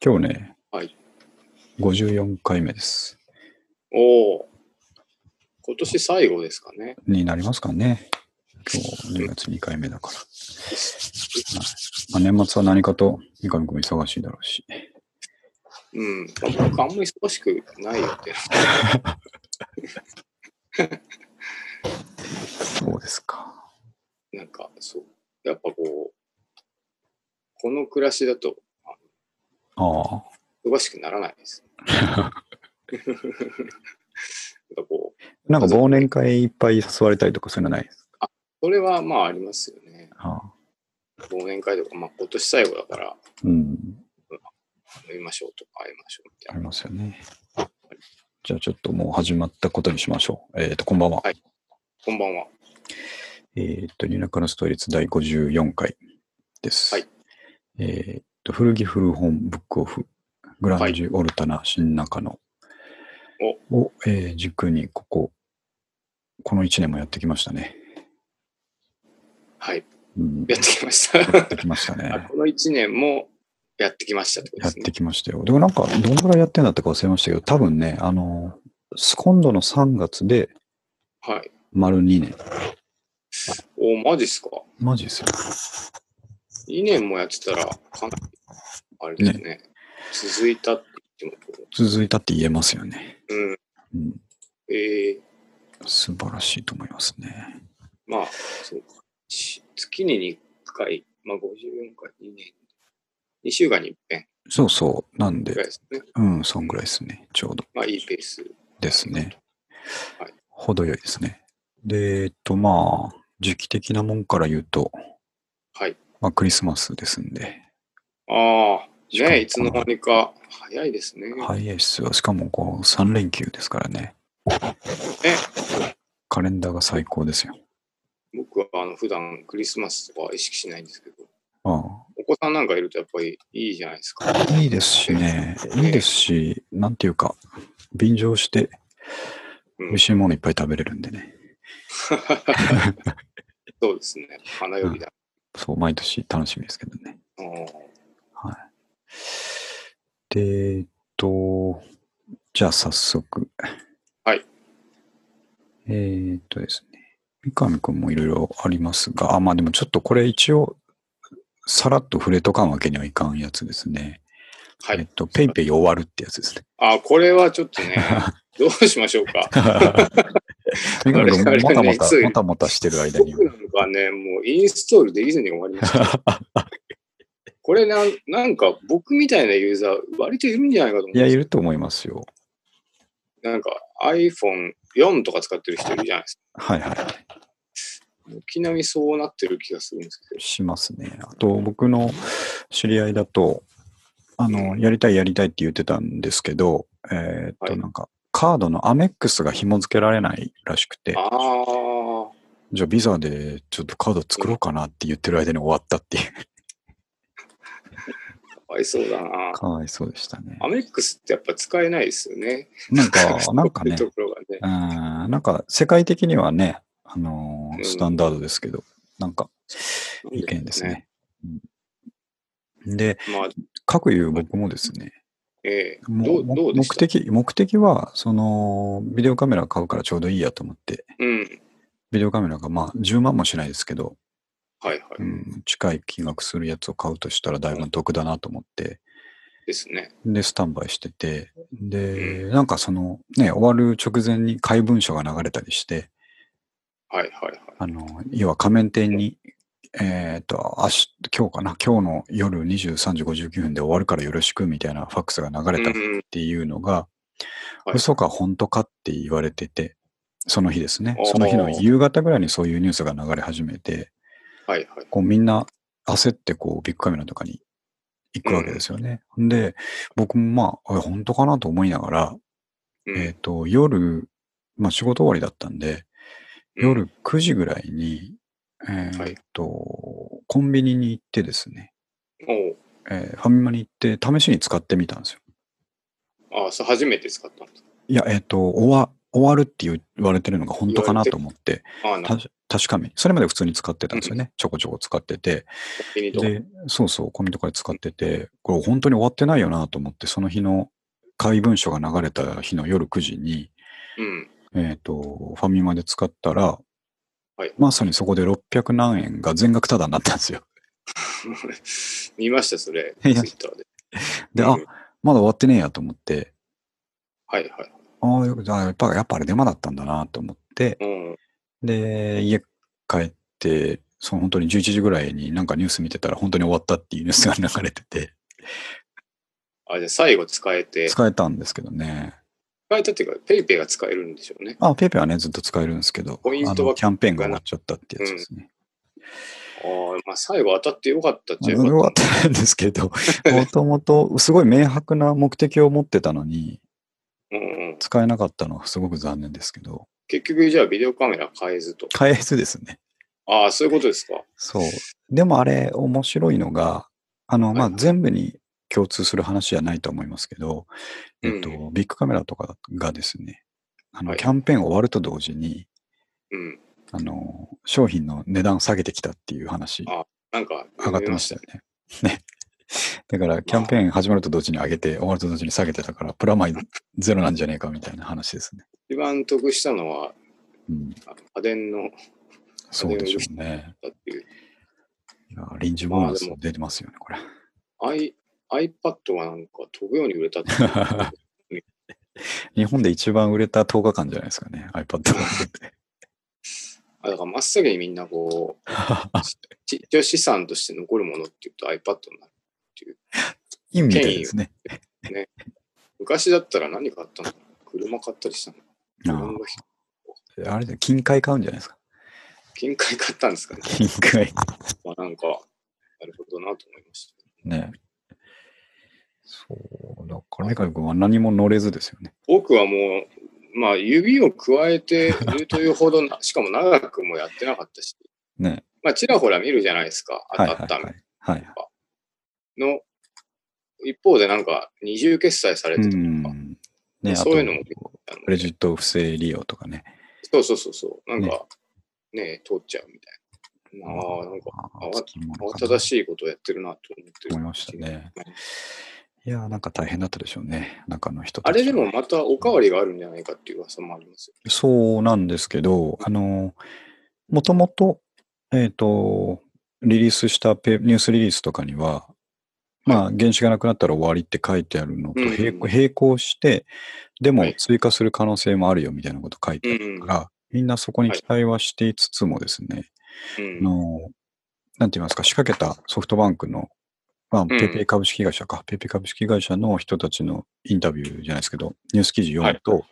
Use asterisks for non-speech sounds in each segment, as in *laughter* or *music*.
今日ね、はい。54回目です。おお。今年最後ですかね。になりますかね。今日2月2回目だから。まあ、年末は何かと三上君忙しいだろうし。うん。まあ僕あんまり忙しくないよって。そうですか。なんか、そう。やっぱこう、この暮らしだとああ。忙しくならないです。なんかこう、なんか忘年会いっぱい誘われたりとかそういうのないですそれはまあありますよね。ああ。忘年会とか、まあ今年最後だからうん。飲みましょうとか会いましょうみたありいな。ますよね。じゃあちょっともう始まったことにしましょう。えっ、と、こんばんは。はいこんばんは。えっ、と、ニューナカのストーリーズ第54回です。はいえっ、と、古着古本ブックオフ、グランジュオルタナ新中野を、えー軸にここ、この1年もやってきましたね。はい。うん、やってきました。やってきました *laughs* あね。この1年もやってきましたってことですねやって。きましたよ。でもなんか、どんぐらいやってんだったか忘れましたけど、多分ね、あの、今度の3月ではい。丸2年。おマジっすか？マジですよ。2年もやってたら、かなり、あれですね。続いたって言っても、続いたって言えますよね。うん。うん、ええ素晴らしいと思いますね。まあ、そうか。し月に2回、まあ54回、2年、2週間に一遍そうそう。なんでね。うん、そんぐらいですね。ちょうどまあいいペース。ですね。はい程よいですね。で、えっと、まあ、時期的なもんから言うと、はい。まあ、クリスマスですんで、ああ、しかもねいつの間にか早いですね。早いっすよ。しかも、こう、3連休ですからね。え、カレンダーが最高ですよ。僕はあの普段クリスマスとかは意識しないんですけど、あお子さんなんかいるとやっぱりいいじゃないですか。あいいですしね。いいですし、なんていうか、便乗して、うん美味しいものいっぱい食べれるんでね。*laughs* そうですね。花よりだ。そう、毎年楽しみですけどね。うんはい。で、えっと、じゃあ早速。はい。えーっとですね。三上くんもいろいろありますが、あ、まあでもちょっとこれ一応、さらっと触れとかんわけにはいかんやつですね。はい。えっと、ペイペイ終わるってやつですね。あ、これはちょっとね、*laughs* どうしましょうか。三上くんあれもたもた、もたもたしてる間に。僕なんかね、もうインストールできずに終わりました。*laughs* これなんなんか僕みたいなユーザー割といるんじゃないかと思うんいや、いると思いますよ。なんか iPhone4 とか使ってる人いるじゃないですか。はいはい。軒並みそうなってる気がするんですけど。しますね。あと、僕の知り合いだと、あの、やりたいやりたいって言ってたんですけど、えーっと、はいなんか、カードのアメックスが紐付けられないらしくて、じゃあビザでちょっとカード作ろうかなって言ってる間に終わったっていう、かわいそうだな。かわいそうでしたねア。メックスってやっぱ使えないですよね。なんか、*laughs* なんかねそうね。うん、なんか世界的にはね、あのーうんスタンダードですけど、なんか、なん意見ですね。うんで、まあ、各いう僕もですね、えうも目的、目的は、その、ビデオカメラ買うからちょうどいいやと思って、うん。ビデオカメラがまあ10万もしないですけど、はいはい。うん、近い金額するやつを買うとしたらだいぶ得だなと思って、ですね。で、スタンバイしてて、で、なんかその、ね、終わる直前に怪文書が流れたりして、はいはいはい。あの、要は仮面店に、えっ、と、明日、今日かな、今日の夜23時59分で終わるからよろしくみたいなファックスが流れたっうんうん。ていうのが、はい。嘘か本当かって言われてて、その日ですね。その日の夕方ぐらいにそういうニュースが流れ始めて、はいはい。こうみんな焦ってこうビッグカメラとかに行くわけですよね。で、僕もまあ、あ本当かなと思いながら、うん。えっ、と、夜、まあ仕事終わりだったんで、うん。夜9時ぐらいに、えっ、はいと、コンビニに行ってですね、おうえーファミマに行って試しに使ってみたんですよ。ああ、そう、初めて使ったんです。いや、えっ、と、終わ、終わるって言われてるのが本当かなと思って、あなた確かめ、それまで普通に使ってたんですよね。ちょこちょこ使ってて。コンビニとか。で、そうそう、コンビニとかで使ってて、これ本当に終わってないよなと思って、その日の怪文書が流れた日の夜9時に、うん。えっ、と、ファミマで使ったら、はいまさにそこで600何円が全額タダになったんですよ。*laughs* 見ました、それ。ツイッターで。で、あうん、まだ終わってねえやと思って、はいはい。ああ、よじゃあやっぱ、やっぱあれデマだったんだなと思って、うん。で、家帰って、その本当に11時ぐらいになんかニュース見てたら本当に終わったっていうニュースが流れてて、あ、じゃあ最後使えて、使使えたんですけどね。えたっていうか、 PayPay が使えるんでしょうね。あ、 PayPay はね、ずっと使えるんですけど、ポイントはキャンペーンが終わっちゃったってやつですね。ああ、まあ最後当たってよかったっちゃまあよかっよかった。たんですけど、*laughs* もともとすごい明白な目的を持ってたのに、うんうん。使えなかったのはすごく残念ですけど、結局じゃあビデオカメラ買えずと。買えずですね。ああ、そういうことですか。そう。でもあれ、面白いのが、あの、まあ、はい全部に共通する話じゃないと思いますけど、えっと、うビッグカメラとかがですね、あの、はいキャンペーン終わると同時に、うん。あの、商品の値段下げてきたっていう話、あなんか、上がってましたよね。ね。*laughs* だから、キャンペーン始まると同時に上げて、終わると同時に下げてたから、プラマイゼロなんじゃねえかみたいな話ですね。一番得したのは、うん。家電のそうでしょうね。だっていや臨時ボーナス出てますよね、これ。iPad がなんか飛ぶように売れたって。*laughs* 日本で一番売れた10日間じゃないですかね、iPad が。*laughs* あだから真っ先にみんなこう、ち *laughs* 一応資産として残るものっていうと iPad になる。いいみたいですね。昔だったら何買ったの車買ったりしたのあああれで金塊買うんじゃないですか？金塊買ったんですかね。金塊。まあなんか、なるほどなと思いました。ね。そう、だから、メカ君は何も乗れずですよね。僕はもう、まあ指を加えているというほどな、しかも長くもやってなかったし、ね。まあちらほら見るじゃないですか、当はいはいたったはい。はい。の、一方でなんか二重決済されうてたとか、ん。ね、そういうのもクレジット不正利用とかね。そうそうそうそう、なんかね、通っちゃうみたいな。ああ、なんか慌ただしいことをやってるなと思ってる。思いましたねはい。いやー、なんか大変だったでしょうね。中の人たちあれでもまたおかわりがあるんじゃないかっていう噂もありますよ。そうなんですけど、あの、もともと、えっ、と、リリースしたペニュースリリースとかには、まあ、原資がなくなったら終わりって書いてあるのとうん並行して、でもはい追加する可能性もあるよみたいなこと書いてあるから、みんなそこに期待はしていつつもですね、うんあの、なんて言いますか、仕掛けたソフトバンクの、まあ、 PayPay 株式会社か、 PayPay 株式会社の人たちのインタビューじゃないですけど、ニュース記事読むと、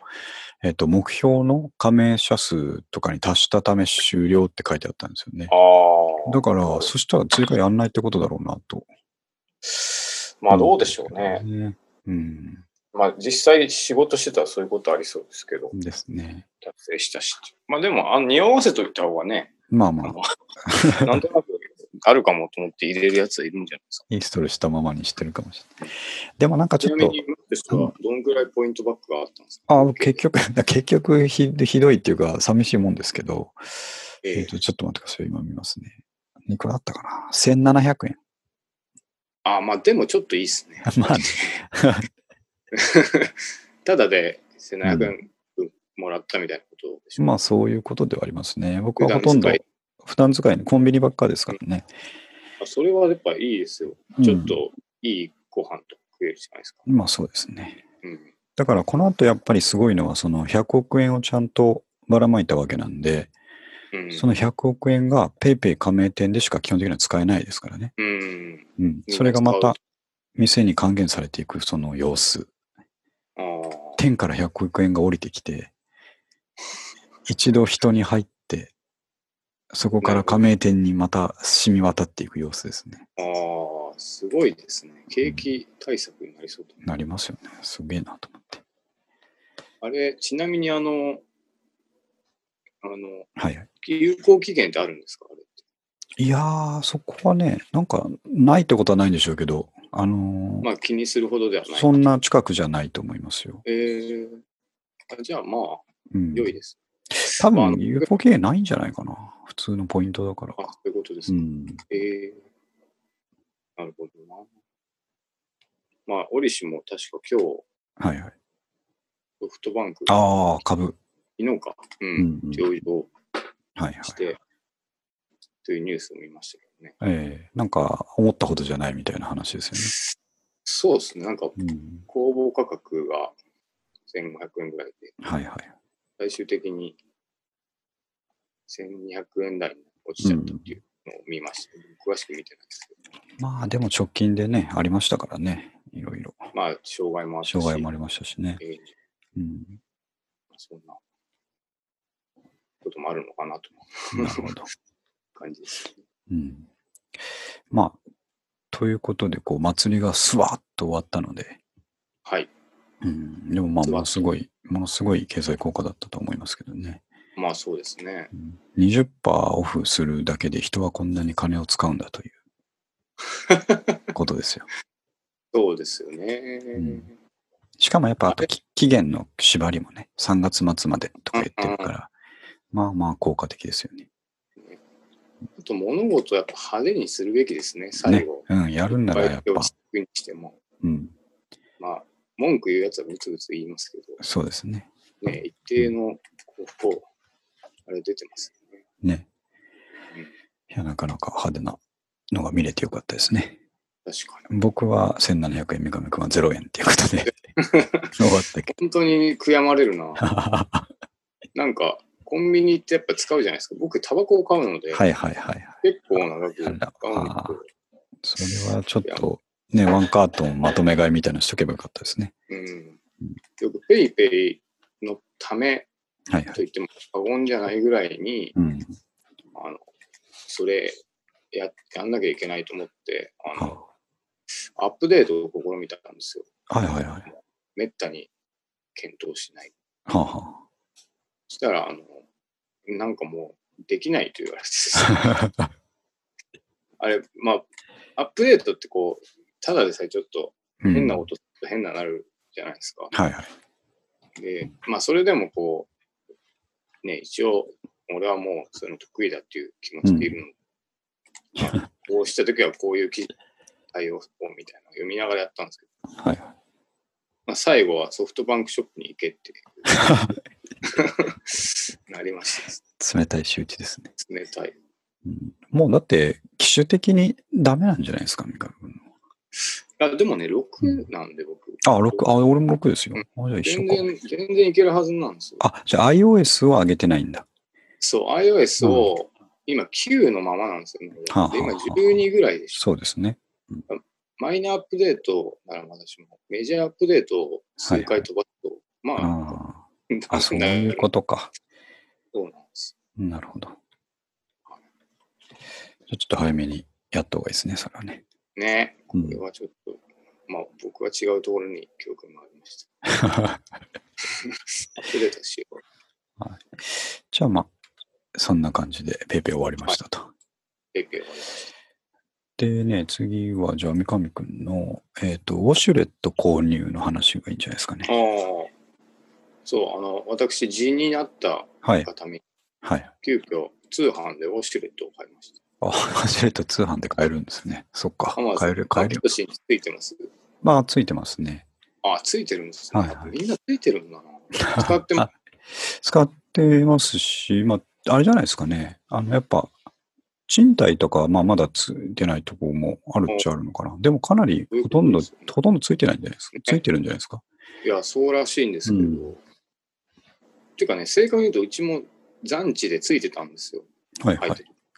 えっと、目標の加盟者数とかに達したため終了って書いてあったんですよね。ああ。だから、そしたら追加やんないってことだろうなと。まあどうでしょうね。ね。うん。まあ実際仕事してたらそういうことありそうですけど、ですね。達成したし。まあでも、あの匂わせといた方がね、まあまあ、あの *laughs* なんとなくあるかもと思って入れるやつはいるんじゃないですか。インストールしたままにしてるかもしれない。でもなんかちょっと、どんぐらいポイントバックがあったんですか？あ結局、*laughs* 結局ひひどいっていうか、寂しいもんですけど、えええっと、ちょっと待ってください。今見ますね。いくらだったかな ?1700 円。あまあでもちょっといいっすね。*laughs* まあね、*laughs* ただで1700円分もらったみたいなことでしょ？まあそういうことではありますね。僕はほとんど普段使いにコンビニばっかですからね。あそれはやっぱいいですよ。うんちょっといいご飯とか食えるじゃないですか。まあそうですね。うん。だからこの後やっぱりすごいのは、その100億円をちゃんとばらまいたわけなんで、うん、その100億円が PayPay 加盟店でしか基本的には使えないですからね。うん。うん。それがまた店に還元されていくその様子。天から100億円が降りてきて、一度人に入って、そこから加盟店にまた染み渡っていく様子ですね。ああ、すごいですね。景気対策になりそうだね。なりますよね。すげえなと思って。あれ、ちなみにあの、あの、はいはい。有効期限ってあるんですか？あれ。いやー、そこはね、なんか、ないってことはないんでしょうけど、あのーまあ気にするほどではない。そんな近くじゃないと思いますよ。えー、あじゃあまあ、うん。良いです。多まあ分 UFOK ないんじゃないかな。普通のポイントだから。あ、そういうことですか。うん。ええなるほどな。まあ、折しも確か今日、はいはい。ソフトバンク、ああ、株。昨日か、う、うんん、うん。上場はいはい。して、というニュースを見ましたけどね。ええなんか、思ったほどじゃないみたいな話ですよそうですね。なんか、ね。うん。公募価格が1500円ぐらいで、はいはい。最終的に1200円台に落ちちゃったっていうのを見ました。詳しく見てないですけど。まあ、でも直近でね、ありましたからね。いろいろ。まあ、障害もあったし、障害もありましたしね。えーうん。そんなこともあるのかなとなるほど。感じです、ね。うん。まあ、ということで、こう、祭りがスワッと終わったので、はい。うん。でもまあ、スワッとものすごい、ものすごい経済効果だったと思いますけどね。まあそうですね。うん20%オフするだけで人はこんなに金を使うんだという *laughs* ことですよ。そうですよね。んしかもやっぱあとき期限の縛りもね、3月末までとか言ってるから、まあまあ効果的ですよね。あと物事をやっぱ派手にするべきですね、最ね後。。うん、やるんならやっぱ。うん、まあ、文句言うやつはブツブツ言いますけど、そうですね。ね、一定の、こう、あれ出てますよね。ねうん。いや、なかなか派手なのが見れてよかったですね。確かに。僕は1700円、三上君は0円っていうことで *laughs* 終わったけ本当に悔やまれるな。ど。はなんか、コンビニってやっぱ使うじゃないですか。僕、タバコを買うので、いはいはいはい。結構長く使あうんらですけど、それはちょっと、ね、ワンカートンまとめ買いみたいなのしとけばよかったですね。うん。よくペイペイのためはいはい。と言っても過言じゃないぐらいに、うん。あの、それや、やんなきゃいけないと思って、あの、はアップデートを試みたんですよ。はいはいはい。めったに検討しない。はあはそしたら、あの、なんかもう、できないと言われて。*laughs* あれ、まあ、アップデートってこう、ただでさえちょっとうん変な音すると変ななるじゃないですか。はいはい。で、まあ、それでもこう、ね、一応、俺はもうその得意だっていう気持ちでいるの。まあこうしたときはこういう記対応をみたいなのを読みながらやったんですけど、はいはい。まあ、最後はソフトバンクショップに行けって *laughs* なりました。冷たい仕打ちですね。冷たい。うんもうだって、機種的にダメなんじゃないですか、三上君あでもね、6なんで僕。の。あ、6、あ、俺も6ですよ。あじゃあ一緒か。全然、全然いけるはずなんですよ。あ、じゃあ iOS は上げてないんだ。そう、iOS を今9のままなんですよね。はあはあで今12ぐらいでしょ。そうですね。マイナーアップデートならまだしも、メジャーアップデートを数回飛ばすと、まあ、ああ。*laughs* あ、そういうことか。そうなんです。なるほど。ちょっと早めにやった方がいいですね、それはね。ね、こうんれはちょっと、まあ僕は違うところに教訓がありました。アップデートしよう。じゃあまあ、そんな感じで PayPay 終わりましたと。 PayPay 終わりました。でね、次はじゃあ三上くんの、えっ、と、ウォシュレット購入の話がいいんじゃないですかね。ああ、そう、あの、私、G になったはい。方に、はい。急遽通販でウォシュレットを買いました。あ、ウォシュレット通販で買えるんですね。そっか買える、買える。ついてます？まあ、ついてますね。あ、ついてるんですね。はいはいみんなついてるんだな。*laughs* 使ってもあ使ってますし、まあ、あれじゃないですかね。あの、やっぱ、賃貸とかは、まあ、まだついてないところもあるっちゃあるのかな。でも、かなり、ほとんど、そういうねほとんどついてないんじゃないですか？ついてるんじゃないですか？いや、そうらしいんですけど。うんっていうかね、正確に言うと、うちも残地でついてたんですよ。はいはい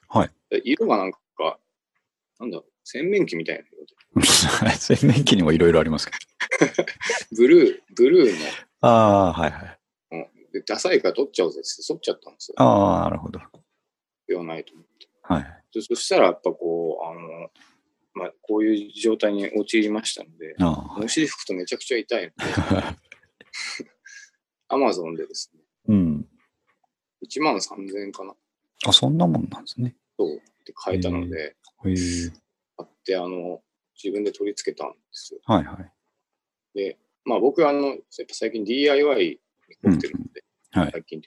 はい。で色がなんか、なんだろう、洗面器みたいな色で。*laughs* 洗面器にもいろいろありますけど。*laughs* ブルー、ブルーの、ああ、はいはい。うんでダサいから取っちゃおうぜって取っちゃったんですよ。ああ、なるほど。必要ないと思って。はい。でそしたらやっぱこう、あの、まあ、こういう状態に陥りましたので、あお尻拭くとめちゃくちゃ痛いので、あ。*laughs* アマゾンでですね、うん。1万3000円かな。あ、そんなもんなんですね。そうって書いたので、へえ。買って、あの、自分で取り付けたんですよ。はいはい。で、まあ僕はあの、やっぱ最近 DIY に凝ってるので、はい。最近、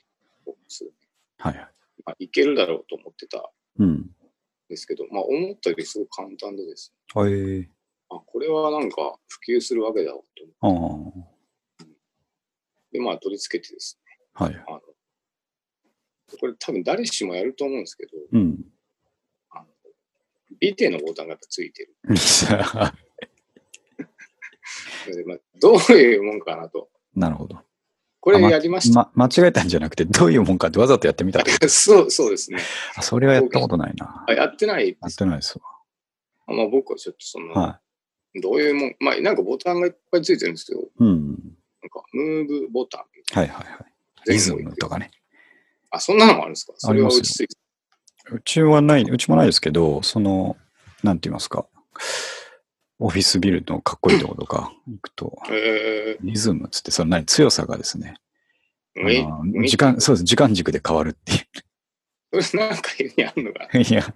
すぐはいはい。まあ、いけるだろうと思ってたんうん。ですけど、まあ、思ったよりすごく簡単でですね、あえー、あ、これはなんか普及するわけだろうと思って、ああ。で、まあ、取り付けてですね、はい。あの、これ多分誰しもやると思うんですけど、うん。あのビデのボタンがついてる。*laughs* でまあ、どういうもんかなと。なるほど。これやりました？ま、間違えたんじゃなくて、どういうもんかってわざとやってみたそう、そうですね。あそれはやったことないな。あやってないでやっす。てないですまあ、僕はちょっとその、わ。はどういうもん、まあ、なんかボタンがいっぱいついてるんですよ。い。うん。なんか、ムーブボタンはいはいはい。な。リズムとかね。あ、そんなのもあるんですか？それはありますよ落ち。うちはない、うちもないですけど、その、なんて言いますか？オフィスビルのかっこいいところとか行くと、えリズムっつって、その何、強さがですね、時間、そうです、時間軸で変わるっていう。それなんか意味あるのか？な *laughs* いや、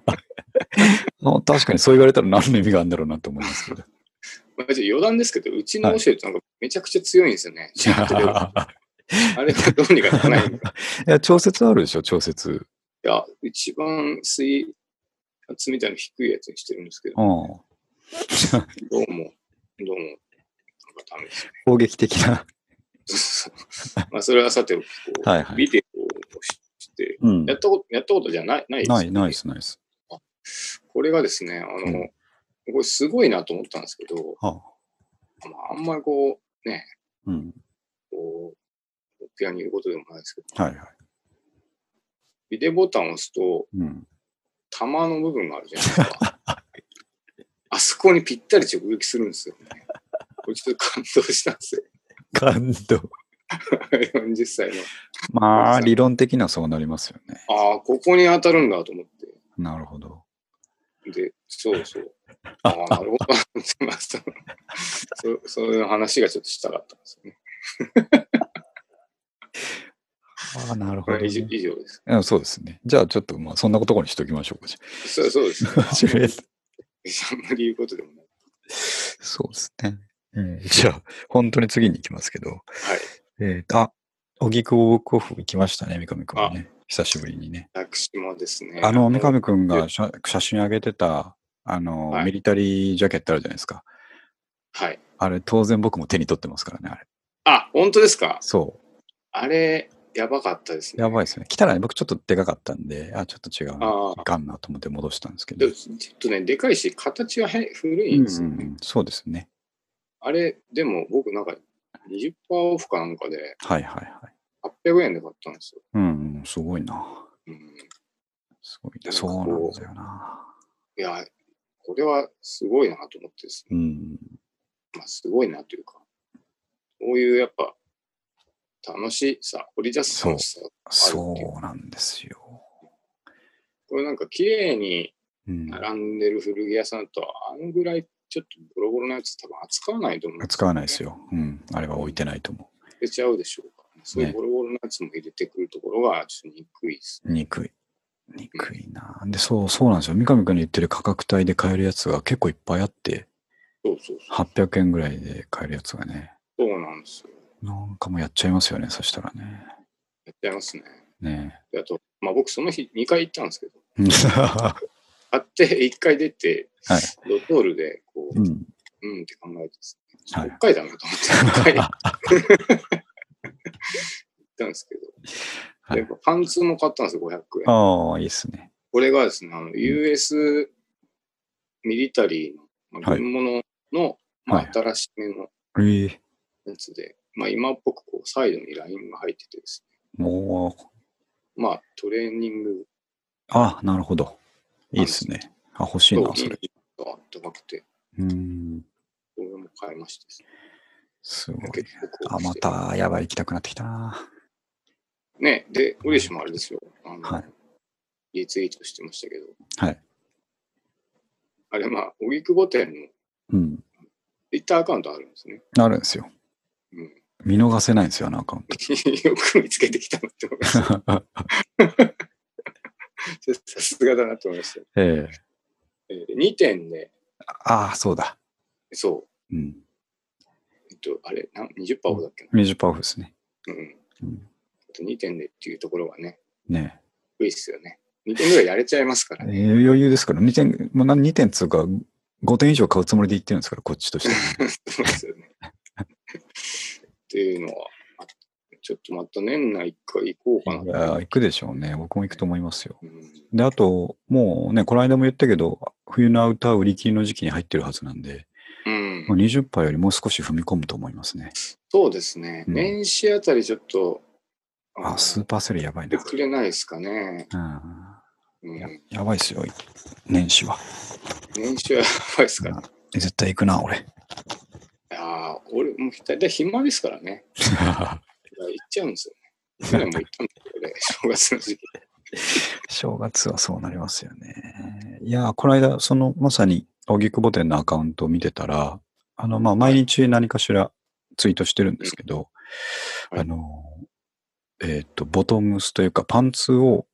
あ確かにそう言われたら何の意味があるんだろうなと思いますけど。余談ですけど、うちのオシェルってなんかめちゃくちゃ強いんですよね。いやあれはどうにかならないのか。*laughs* いや、調節あるでしょ、調節。いや、一番水圧みたいな低いやつにしてるんですけど、うん。*laughs* どうも、どうも、なんかダメですね。攻撃的な。*laughs* まあ、それはさておき、こう、はいはいビデオをして、うん。やったこと、やったことじゃない、ないです、ない、ないです、ないです。これがですね、あの、うんこれすごいなと思ったんですけど、はあ、まあ、あんまりこう、ね、うん。こう、ピアにいることでもないですけど、はいはい。ビデオボタンを押すと、うん。玉の部分があるじゃないですか。*laughs* あそこにぴったり直撃するんですよね。これちょっと感動したんですよ。感動。40歳の。まあ、理論的にはそうなりますよね。ああ、ここに当たるんだと思って。なるほど。で、そうそう。*laughs* ああ、なるほど。まあそ *laughs* そうそういう話がちょっとしたかったんですよね。ああ、なるほど、ね。以上です。うんそうですね。じゃあ、ちょっと、まあ、そんなところにしときましょうか。じそうそうです、ね。ゃあとりあえずあんまり言うことでもない。そうですね。うん、じゃあ、本当に次に行きますけど。はい。えーと、あ、荻窪ブックオフ行きましたね、三上くんね。久しぶりにね。私もですね。あの、三上くんが写写真上げてた、あの、はいミリタリージャケットあるじゃないですか。はい。あれ、当然僕も手に取ってますからね、あれ。あ、本当ですか？そあれ、やばかったですう。ね。やばいですね。来たらね、僕ちょっとでかかったんで、あ、ちょっと違うな。ああいかんなと思って戻したんですけど。でちょっとね、でかいし、形はへ古いうんんですよね。うんうん、そうですね。あれ、でも僕なんか20%オフかなんかではいはいはい。800円で買ったんですよ。うん、うん、すごいな。うん、すごいそうなんだよな。いや、これはすごいなと思ってですね。うん。まあ、すごいなというか、こういうやっぱ楽しさ、掘り出す楽しさがあるっていう。そうなんですよ。これなんか綺麗にうん。並んでる古着屋さんとあのぐらいちょっとボロボロなやつ多分扱わないと思うん使わないですよ。うん。あれは置いてないと思入れちゃうでしょうかそういうねボロボロなやつも入れてくるところがちょっと憎いです。う。憎い。憎いな。で、そう、そうなんですよ。三上君の言ってる価格帯で買えるやつが結構いっぱいあって、そうそうそう。800円ぐらいで買えるやつがね。そうなんですよ。なんかもうやっちゃいますよね、そしたらね。やっちゃいますね。ねであと、まあ僕その日2回行ったんですけど、え。は買って1回出て、い。ドトールでこう、うん。うんって考えてですね、はい6回だなと思って、6回 *laughs* 行ったんですけど、はいやっぱパンツも買ったんですよ、500円。ああ、いいですね。これがですね、あの US ミリタリーの、まあ、物の、まあはい新しめのええやつで、まあ、今っぽくこうサイドにラインが入っててですもう、ね、まあトレーニングあなるほど。いいですね。あ、欲しいな、それ。があったかくて、うん。これも買いましたですね。すごい。あ、また、やばい、行きたくなってきたな。ね、で、ウレシもあれですよ。あのはい。リツイートしてましたけど、はい。あれまあ、荻窪店のうん。ツイッターアカウントあるんですね。あるんですよ。うん、見逃せないんですよ、あのアカウント。*laughs* よく見つけてきたなって思いました。*laughs* さすがだなと思いました。えええー、2点で、ああ、そうだ。そう、うん。えっと、あれ、なん20%オフだっけな？20%オフですね。うん。うん。と2点でっていうところがね、ね。低いっすよね。2点ぐらいやれちゃいますからえね。ー余裕ですから、2点、もう2点つうか、5点以上買うつもりで言ってるんですから、こっちとしては。*laughs* そうですよね。っていうのは、あちょっとまた年内一回行こうかいな。やー行くでしょうね。僕も行くと思いますよ。うんで、あと、もうね、この間も言ったけど、冬のアウター売り切りの時期に入ってるはずなんで、うんもう20杯よりもう少し踏み込むと思いますね。そうですね。うん年始あたりちょっと、あ、スーパーセルやばいな。でくれないですかね。うん、うんややばいっすよ、年始は。年始はやばいですかね。絶対行くな、俺。いやー俺、もう大体暇ですからね。*laughs* 行っちゃうんですよね。去年も行ったんですけどね、*laughs* 正月の時期。正月はそうなりますよね。いやー、この間、その、まさに、荻窪店のアカウントを見てたら、あの、まあ、毎日何かしらツイートしてるんですけど、はいあの、えっ、と、ボトムスというか、パンツを、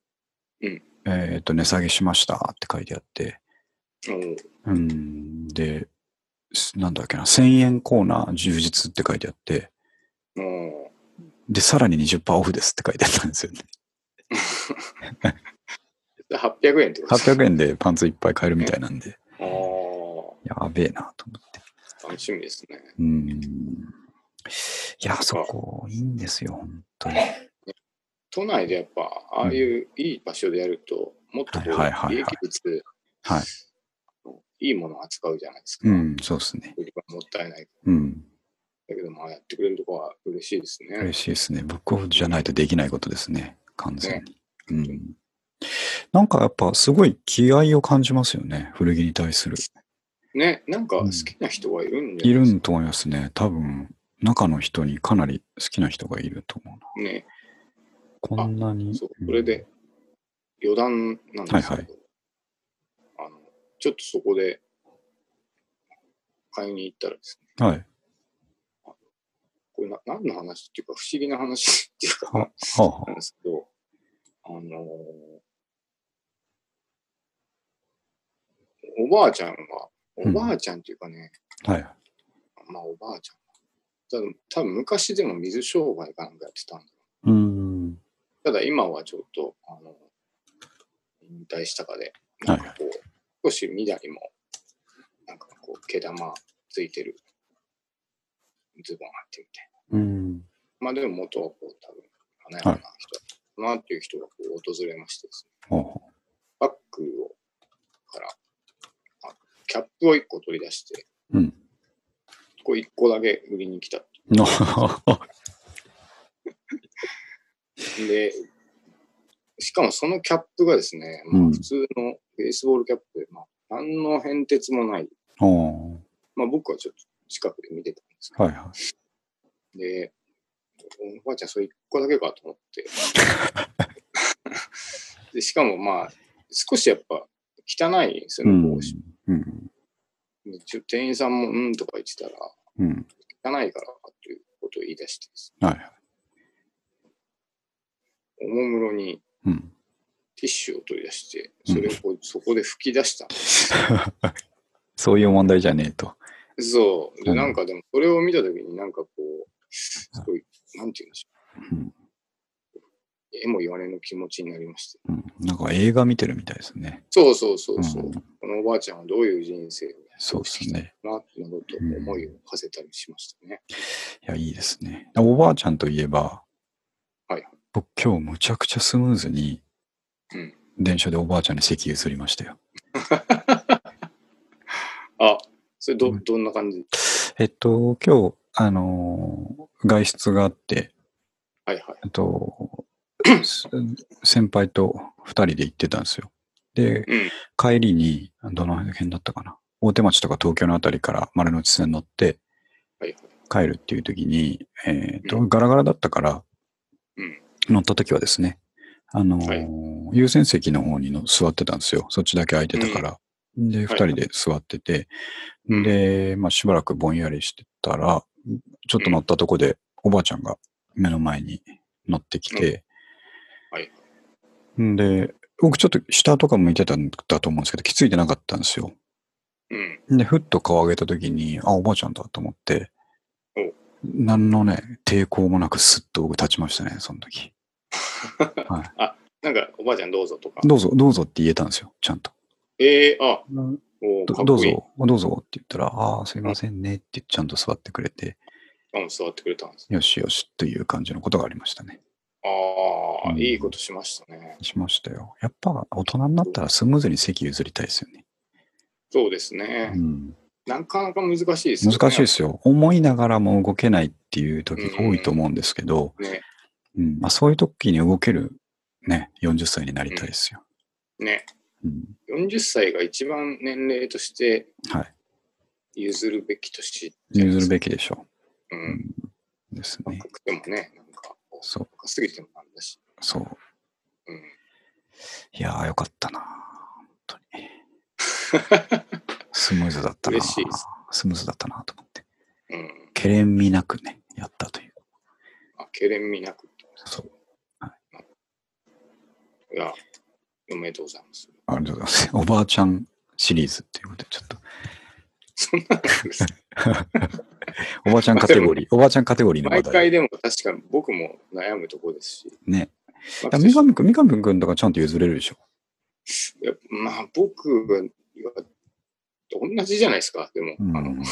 うんえっ、と、値下げしましたって書いてあって、おううん、で、すなんだっけな、1000円コーナー充実って書いてあって、もで、さらに20%オフですって書いてあったんですよね。う、800円ってことですか？800円でパンツいっぱい買えるみたいなんで、やべえなと思って。楽しみですね。うん。いや、そこ、いいんですよ、本当に。都内でやっぱ、ああいういい場所でやると、もっとこう、はいはいはいはいはい。いいものを扱うじゃないですか。うん、そうですね。もったいない。うん。だけど、まあ、やってくれるとこは嬉しいですね。嬉しいですね。ブックオフじゃないとできないことですね。完全に。うん。なんかやっぱすごい気合を感じますよね。古着に対する。ね、なんか好きな人がいるんじゃいないですか。ると思いますね。多分、中の人にかなり好きな人がいると思うな。ね、こんなに。そう、それで余談なんですけど、はいはいちょっとそこで買いに行ったらですね、うん。はい。これな何の話っていうか不思議な話っていうか、なんですけど、あのーおばあちゃんが、おばあちゃんっていうかね、あ、はい。まあおばあちゃん。多分多分昔でも水商売かなんかやってたんだ。うーん。ただ今はちょっと、あの、引退したかで、はないんかこう、少し緑も、なんかこう、毛玉ついてるズボン入ってみたいな。うん。まあでも元はこう、多分、華やかな人だなっていう人がこう訪れましてですね。ほうほバッグを、から、あキャップを1個取り出して、う。うん。こう1個だけ売りに来た。の *laughs* で、しかもそのキャップがですね、まあ、うん普通のベースボールキャップで、まあ、何の変哲もない。まあ僕はちょっと近くで見てたんですけど、はいはい。で、おばあちゃんそれ1個だけかと思って。*laughs* でしかもまあ、少しやっぱ汚いんですよね、うん帽子。。うん。店員さんもうんとか言ってたら、うん。汚いからかということを言い出してですねはいはい。おもむろにうん。ティッシュを取り出して、それをこうそこで吹き出した。*laughs* そういう問題じゃねえと。そう。で、うんなんかでも、それを見たときになんかこう、すごい、なんて言うんでしょうん。う。絵も言われぬ気持ちになりました。うん、なんか映画見てるみたいですね。そうそうそうそう。うんこのおばあちゃんはどういう人生をそうですね。なってなどと思いを馳せたりしましたね。いや、いいですね。おばあちゃんといえば、はい。僕今日むちゃくちゃスムーズにうん。電車でおばあちゃんに席譲りましたよ。*laughs* あ、それど、うんどんな感じ？えっと、今日、あのー外出があって、はいはい。えっと、す *coughs* 先輩と二人で行ってたんですよ。で、うん。帰りに、どの辺だったかな？大手町とか東京のあたりから丸の内線乗って。帰るっていう時に、えっと、うガラガラだったから、うん。乗った時はですね、あのーはい優先席の方にの座ってたんですよ。そっちだけ空いてたから。で、二人で座ってて、うんで、まあしばらくぼんやりしてたら、ちょっと乗ったとこでおばあちゃんが目の前に乗ってきて、はい。んで、僕ちょっと下とか向いてたんだと思うんですけど、気づいてなかったんですよ。うん。で、ふっと顔上げた時に、あ、おばあちゃんだと思ってお、何のね、抵抗もなくスッと僕立ちましたね、その時。はいあ、なんか、おばあちゃんどうぞとか。どうぞ、どうぞって言えたんですよ、ちゃんと。ええあ、おどかっこいい。どうぞ、どうぞって言ったら、ああ、すいませんねってちゃんと座ってくれて、うん、座ってくれたんです。よしよしという感じのことがありましたね。ああ、うんいいことしましたね。しましたよ。やっぱ大人になったらスムーズに席譲りたいですよね。そうですね。うん、なかなか難しいですよね。難しいですよ。思いながらも動けないっていう時が多いと思うんですけど、ね。うんまあ、そういう時に動ける、ね、40歳になりたいですよ。ね。うん40歳が一番年齢としてはい。譲るべき年譲るべき。きでしょう。う。うんん、ですね。若くてもね、なんか、そう、若すぎてもなんだし。そう。うん。いやー、よかったな。本当に。*laughs* スムーズだったな。嬉しいですスムーズだったなと思って。うん。けれんみなくね、やったという。あ、けれんみなくそう。いや、おめでとうございます。ありがとうございます。おばあちゃんシリーズっていうことで、ちょっと、そんなのです *laughs* おばあちゃんカテゴリー、おばあちゃんカテゴリーの話題。毎回でも確かに僕も悩むところですし。ね。三上くん、三上くんとかちゃんと譲れるでしょ。いやまあ僕は同じじゃないですか、でも。うんあのま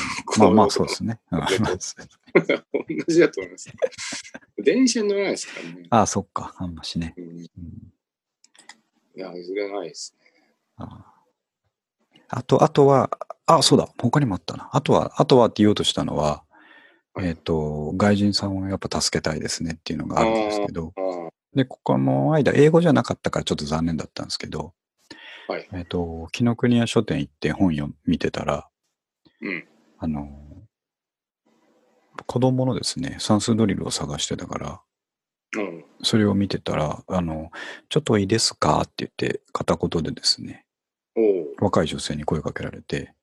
あ *laughs* *laughs* まあ、そうですね。同じだと思います。電車に乗らないですからね。ああ、そっか。あんましね。うん、いうんや、譲れないですね。ああと、あとは、あ、そうだ、他にもあったな。あとは、あとはって言おうとしたのは、はいえっ、と、外人さんをやっぱ助けたいですねっていうのがあるんですけど、で、ここの間、英語じゃなかったからちょっと残念だったんですけど、はいえっ、と、紀ノ国屋書店行って本読見てたら、うん。あの、子供のですね、算数ドリルを探してたから、うん。それを見てたら、あの、ちょっといいですかって言って、片言でですね、若い女性に声かけられて、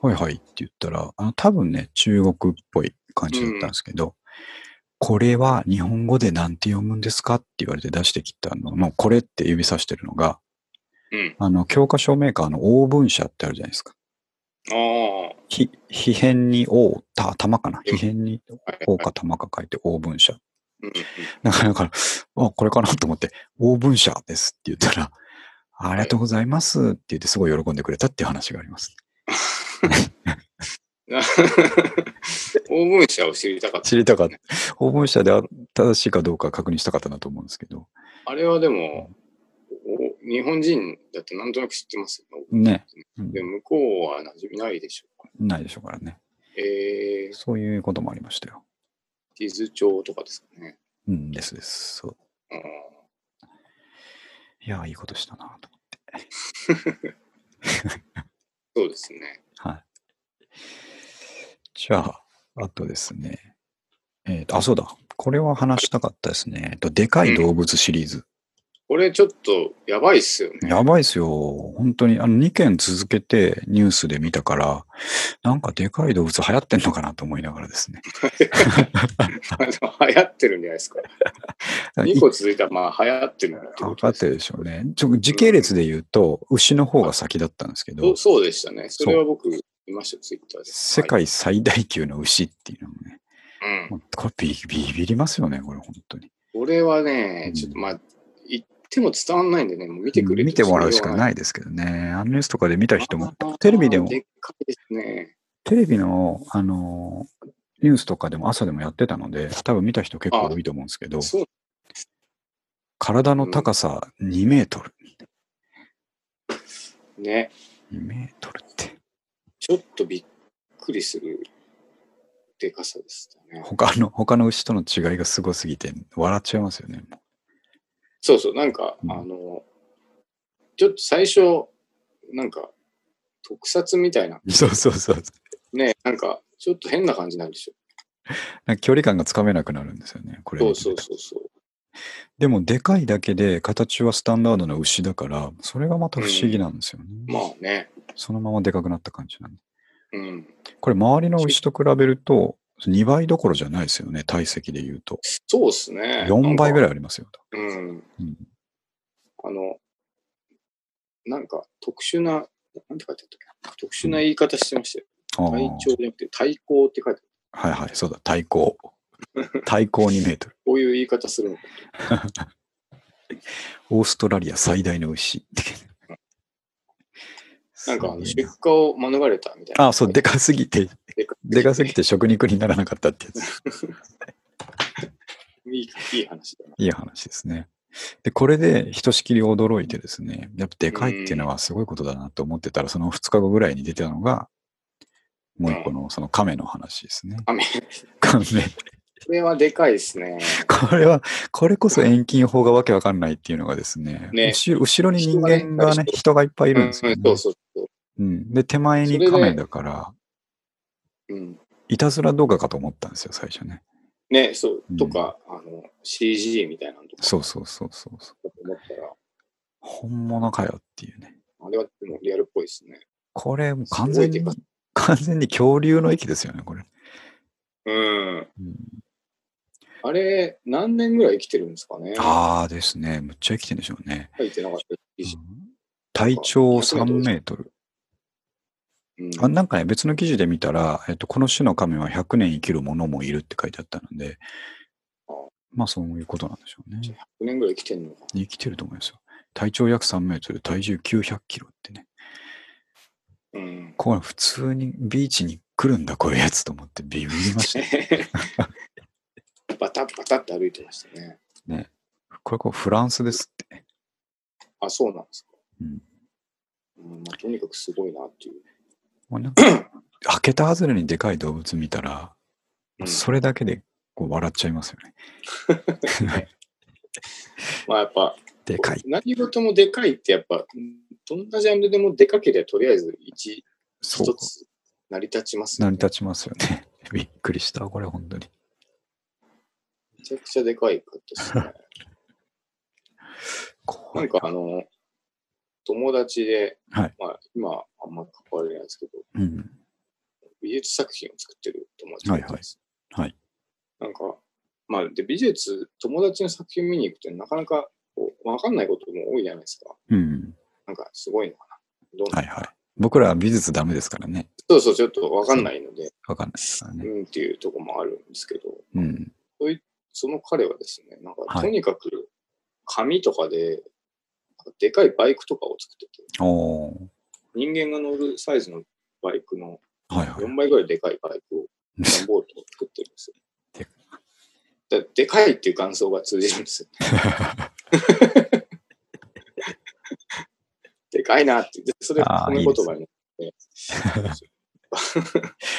はいはいって言ったら、あの多分ね、中国っぽい感じだったんですけど、これは日本語で何て読むんですかって言われて出してきたのの、これって指さしてるのが、うん。あの、教科書メーカーの欧文社ってあるじゃないですか。ああ。はひ、皮辺に王、た、玉かな？うん皮辺にい王か玉か書いて欧文社。うんうんだから、だから、あ、これかなと思って、欧文社ですって言ったら、ありがとうございますって言ってすごい喜んでくれたっていう話があります。大文社を知りたかった。知りたかった。欧文社であ正しいかどうか確認したかったなと思うんですけど。あれはでも、お日本人だってなんとなく知ってますよね。うんで向こうは馴染みないでしょうか。ないでしょうからね。えー、そういうこともありましたよ。地図帳とかですかね。うんですです。そう。うんいやー、いいことしたなと思って。そうですね。はい。じゃあ、あとですね。えっ、と、あ、そうだ。これは話したかったですね。えっと、でかい動物シリーズ。これちょっとやばいっすよね。やばいっすよ。本当に、あの、2件続けてニュースで見たから、なんかでかい動物流行ってんのかなと思いながらですね。*laughs* 流行ってるんじゃないですか。*laughs* 2個続いたらまあ流行ってるって分ことですかってるでしょうね。ちょ時系列で言うと、牛の方が先だったんですけどそう、でしたね。それは僕見ました、ツイッターで。世界最大級の牛っていうのもね、はいうん。これビビビりますよね、これ本当に。これはね、ちょっとまあ、言っても伝わんないんでね、もう見てくれ見てもらうしかい。ないですけどね。あのニュースとかで見た人も、テレビでも、でっかいですね。テレビの、あのー、ニュースとかでも朝でもやってたので、多分見た人結構多いと思うんですけど、体の高さ2メートル。ね。2メートルって。ちょっとびっくりするでかさでしたね。他の、他の牛との違いがすごすぎて、笑っちゃいますよね。もそうそう、なんか、うんあの、ちょっと最初、なんか、特撮みたいな、うそうそうそう。ね、なんか、ちょっと変な感じなんでしょ。なんか距離感がつかめなくなるんですよね。これそうそうそうそう。でも、でかいだけで形はスタンダードな牛だから、それがまた不思議なんですよね。まあね。そのままでかくなった感じなんで。うん。これ、周りの牛と比べると、2倍どころじゃないですよね、体積で言うと。そうですね。4倍ぐらい。ありますよ。うん。うん、あの、なんか特殊な、なんて書いてあったっけ？特殊な言い方してましたよ。体長じゃなくて体高って書いてある。はいはい、そうだ、対抗。対抗2メートル。こういう言い方するのか *laughs* オーストラリア最大の牛。なんか出荷を免れたみたいな。あ、そう、でかすぎて、でかすぎて食肉にならなかったってやつ。*laughs* いいいい話だな。いい話ですね。で、これでひとしきり驚いてですね、やっぱでかいっていうのはすごいことだなと思ってたら、その2日後ぐらいに出てたのが、もう一個のその亀の話ですね。雨。亀。これはでかいですね。これは、これこそ遠近法がわけわかんないっていうのがですね、ね後後ろに人間がね、人がいっぱいいるんですよね。うん、そうそうそう。うんで、手前に亀だから、うん、いたずら動画かと思ったんですよ、最初ね。ね、そううん、とか、あの、CG みたいなのとか、そうそうそうそうそう。思ったら、本物かよっていうね。あれはでもリアルっぽいですね。これ、もう完全に完全に恐竜の駅ですよね、これ。うん。うんあれ、何年ぐらい生きてるんですかね？ああですね。むっちゃ生きてるんでしょうね。書いてなかった。体長3メートル。うんあなんかね、別の記事で見たら、えっと、この種の亀は100年生きるものもいるって書いてあったのであ、まあそういうことなんでしょうね。100年ぐらい生きてんのか。生きてると思いますよ。体長約3メートル、体重900キロってね。うん。これ普通にビーチに来るんだ、こういうやつと思ってビビりましたよ。*laughs* バタッバタって歩いてましたね。これこうフランスですって。あ、そうなんですか。うんうんまあ、とにかくすごいなっていう。もうなんか、*coughs* 開けた外れにでかい動物見たら、うんそれだけでこう笑っちゃいますよね。*laughs* まあやっぱ、でかい。何事もでかいってやっぱ、どんなジャンルでもでかければとりあえず一一。つ成り立ちますよね。成り立ちますよね。*laughs* びっくりした、これ本当に。めちゃくちゃでかいかったですね。*laughs* なんかあの、友達で、はいまあ今あんま関われないですけど、うん。美術作品を作ってる友達です。はいはいなんか、まあで美術、友達の作品見に行くってなかなかこう分かんないことも多いじゃないですか。うん。なんかすごいのかな。どうなのはいはい。僕らは美術ダメですからね。そうそう、ちょっと分かんないので、わかんないですからね。うんっていうところもあるんですけど、うん。その彼はですね、なんかはいとにかく紙とかで、でかいバイクとかを作ってて。人間が乗るサイズのバイクのはいはい。4倍ぐらいでかいバイクを、段ボールとか作ってるんですよ。*laughs* でででかいっていう感想が通じるんですよ。*laughs* でかいなって。でそれ褒め言葉に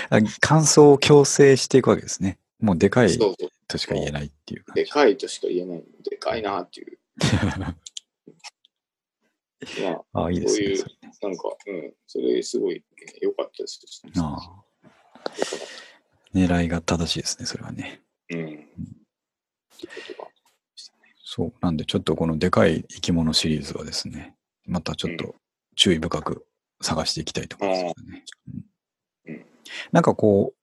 あ感想を強制していくわけですね。もうでかい。としか言えないっていうか。でかいとしか言えない。でかいなっていう。*laughs* *laughs* まあ、ああ、いいですね。そういうなんか、うん、それすごい良かったです。ああ狙いが正しいですね、それはね。うん。うことが。そう。なんで、ちょっとこのでかい生き物シリーズはですね、またちょっと注意深く探していきたいと思いますね。うんうんなんかこう、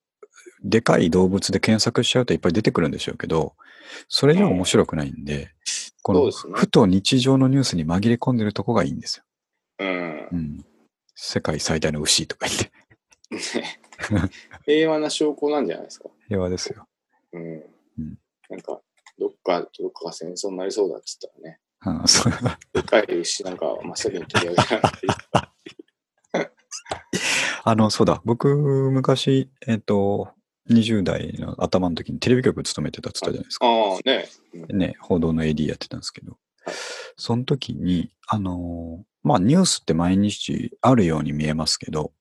でかい動物で検索しちゃうといっぱい出てくるんでしょうけど、それじゃ面白くないんで、このふと日常のニュースに紛れ込んでるとこがいいんですよ。うんう。ん。世界最大の牛とか言って、*laughs* 平和な証拠なんじゃないですか。平和ですよ。うん。うんなんか、どっか、どっかが戦争になりそうだっつったらね、うん、そうでかい牛なんか真っ先に取り上げられて、*laughs* あの、そうだ、僕、昔、えっ、と、20代の頭の時にテレビ局勤めてたって言ったじゃないですか。ああ、ね。うんね、報道の AD やってたんですけど、はいその時に、あのーまあ、ニュースって毎日あるように見えますけど、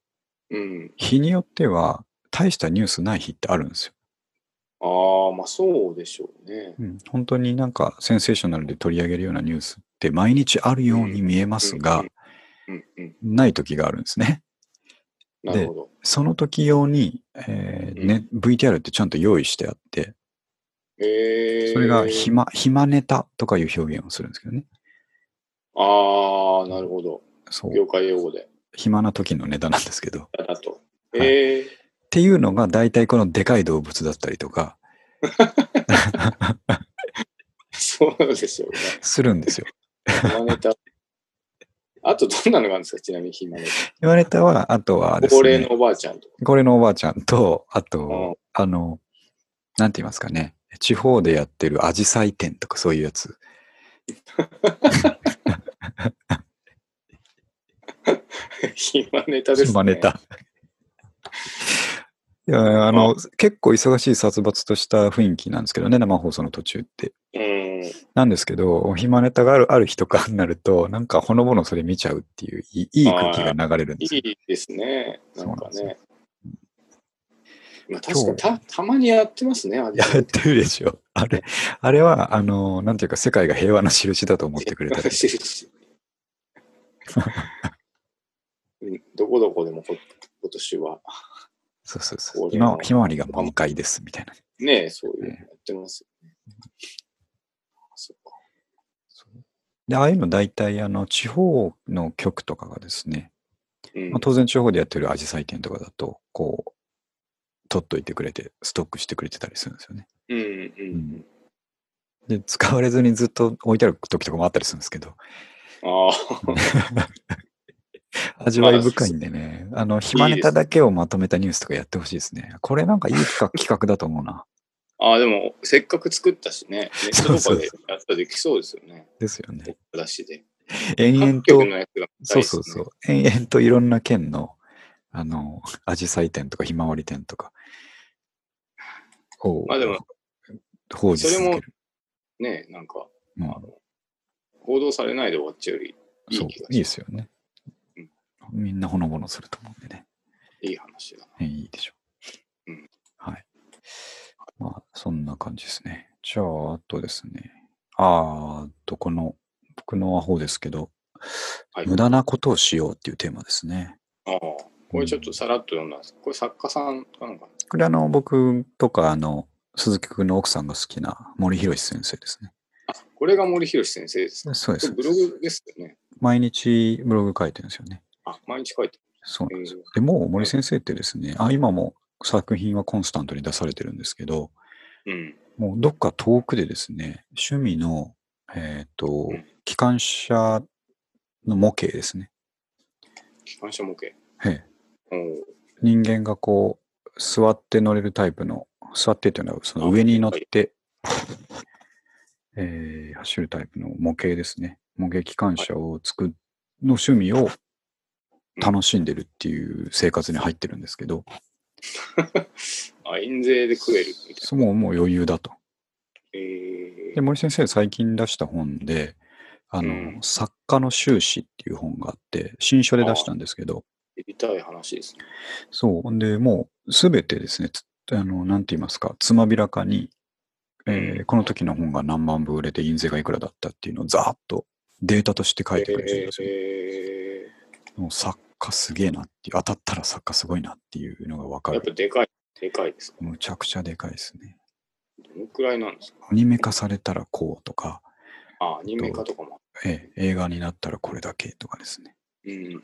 うん。日によっては、大したニュースない日ってあるんですよ。ああ、まあそうでしょうね。うん、本当になんかセンセーショナルで取り上げるようなニュースって毎日あるように見えますが。ない時があるんですね。なるほど。その時用に、えーね VTR ってちゃんと用意してあって、えー、それが暇、暇ネタとかいう表現をするんですけどね。ああ、なるほど。そう。業界用語で。暇な時のネタなんですけど。だと。はいええっていうのが大体このでかい動物だったりとか *laughs* そうでしょうね。*laughs* するんですよ。*laughs* 暇ネタ。あと、どんなのがあるんですか？ちなみに暇ネ言われたは、あとはタ。ですね高齢の、おばあちゃんとか。高齢のおばあちゃんと、あうんと、あの、なんて言いますかね、地方でやってるアジサイ店とかそういうやつ。*laughs* 暇ネタですね。暇ネタ。いや、あの、結構忙しい殺伐とした雰囲気なんですけどね、生放送の途中って。うん。なんですけど、暇ネタがあるある日とかになると、なんかほのぼのそれ見ちゃうっていう、いいいい空気が流れるんですよ。いいですね。なんかね。まあ、確かにたたまにやってますね、あれやってるでしょ。あれ、あれは、あの、なんていうか、世界が平和な印だと思ってくれたら。印うん *laughs* どこどこでもこ今年は、そうそうそう。これは今、ひまわりが満開です、みたいな。ねそういうのやってますよね。で、ああいうの大体、あの、地方の局とかがですね、うん。まあ、当然地方でやってるアジサイ店とかだと、こう、取っといてくれて、ストックしてくれてたりするんですよね。うんうんで、使われずにずっと置いてある時とかもあったりするんですけど、ああ、*laughs* *laughs* 味わい深いんでね、あの、暇ネタだけをまとめたニュースとかやってほしいですね。これなんかいい企画企画だと思うな。ああ、でも、せっかく作ったしね、ネットとかでやったらできそうですよね。ですよね。僕出しで。延々と、のやつが見たそうそうそう。延々といろんな県の、あの、アジサイ店とかひまわり店とかを、まあでも、報じ続ける。ね、なんか、うんあの報道されないで終わっちゃうよりいそうい気が、いいですよねうん。みんなほのぼのすると思うんでね。いい話だな。えいいでしょう。うんはい。まあ、そんな感じですね。じゃあ、あとですね。あーあと、この、僕のアホですけど、はい無駄なことをしようっていうテーマですね。ああ、これちょっとさらっと読んだんです。これ作家さんかなんかこれあの、僕とか、あの、鈴木くんの奥さんが好きな森博先生ですね。あ、これが森博先生ですね。そうです。ブログですよね。毎日ブログ書いてるんですよね。あ、毎日書いてそうなんですよえ。でもう森先生ってですね、あ、今も作品はコンスタントに出されてるんですけど、る。もうどっか遠くでですね、趣味の、えっ、とうん、機関車の模型ですね。うん。機関車模型。へえおー人間がこう、座って乗れるタイプの、座ってというのはその上に乗って、えー走るタイプの模型ですね。模型機関車を作るの趣味を楽しんでるっていう生活に入ってるんですけど、あ、印税で食えるみたいそももう余裕だと。な。えで、森先生最近出した本で、あの、うん作家の修士っていう本があって、新書で出したんですけど、ー、知りたい話ですね。そう。で、もうすべてですね、つあの、なんて言いますか、つまびらかに、えーうんこの時の本が何万部売れて印税がいくらだったっていうのをざーっとデータとして書いてくれてるんですよ。えもう作家すげえなっていう、当たったら作家すごいなっていうのがわかー、やっる。ぱでかい、でかいですか？むちゃくちゃでかいですね。どのくらいなんですか？アニメ化されたらこうとか、あ、アニメ化とかも。えー映画になったらこれだけとかですね。うんうんうんうん。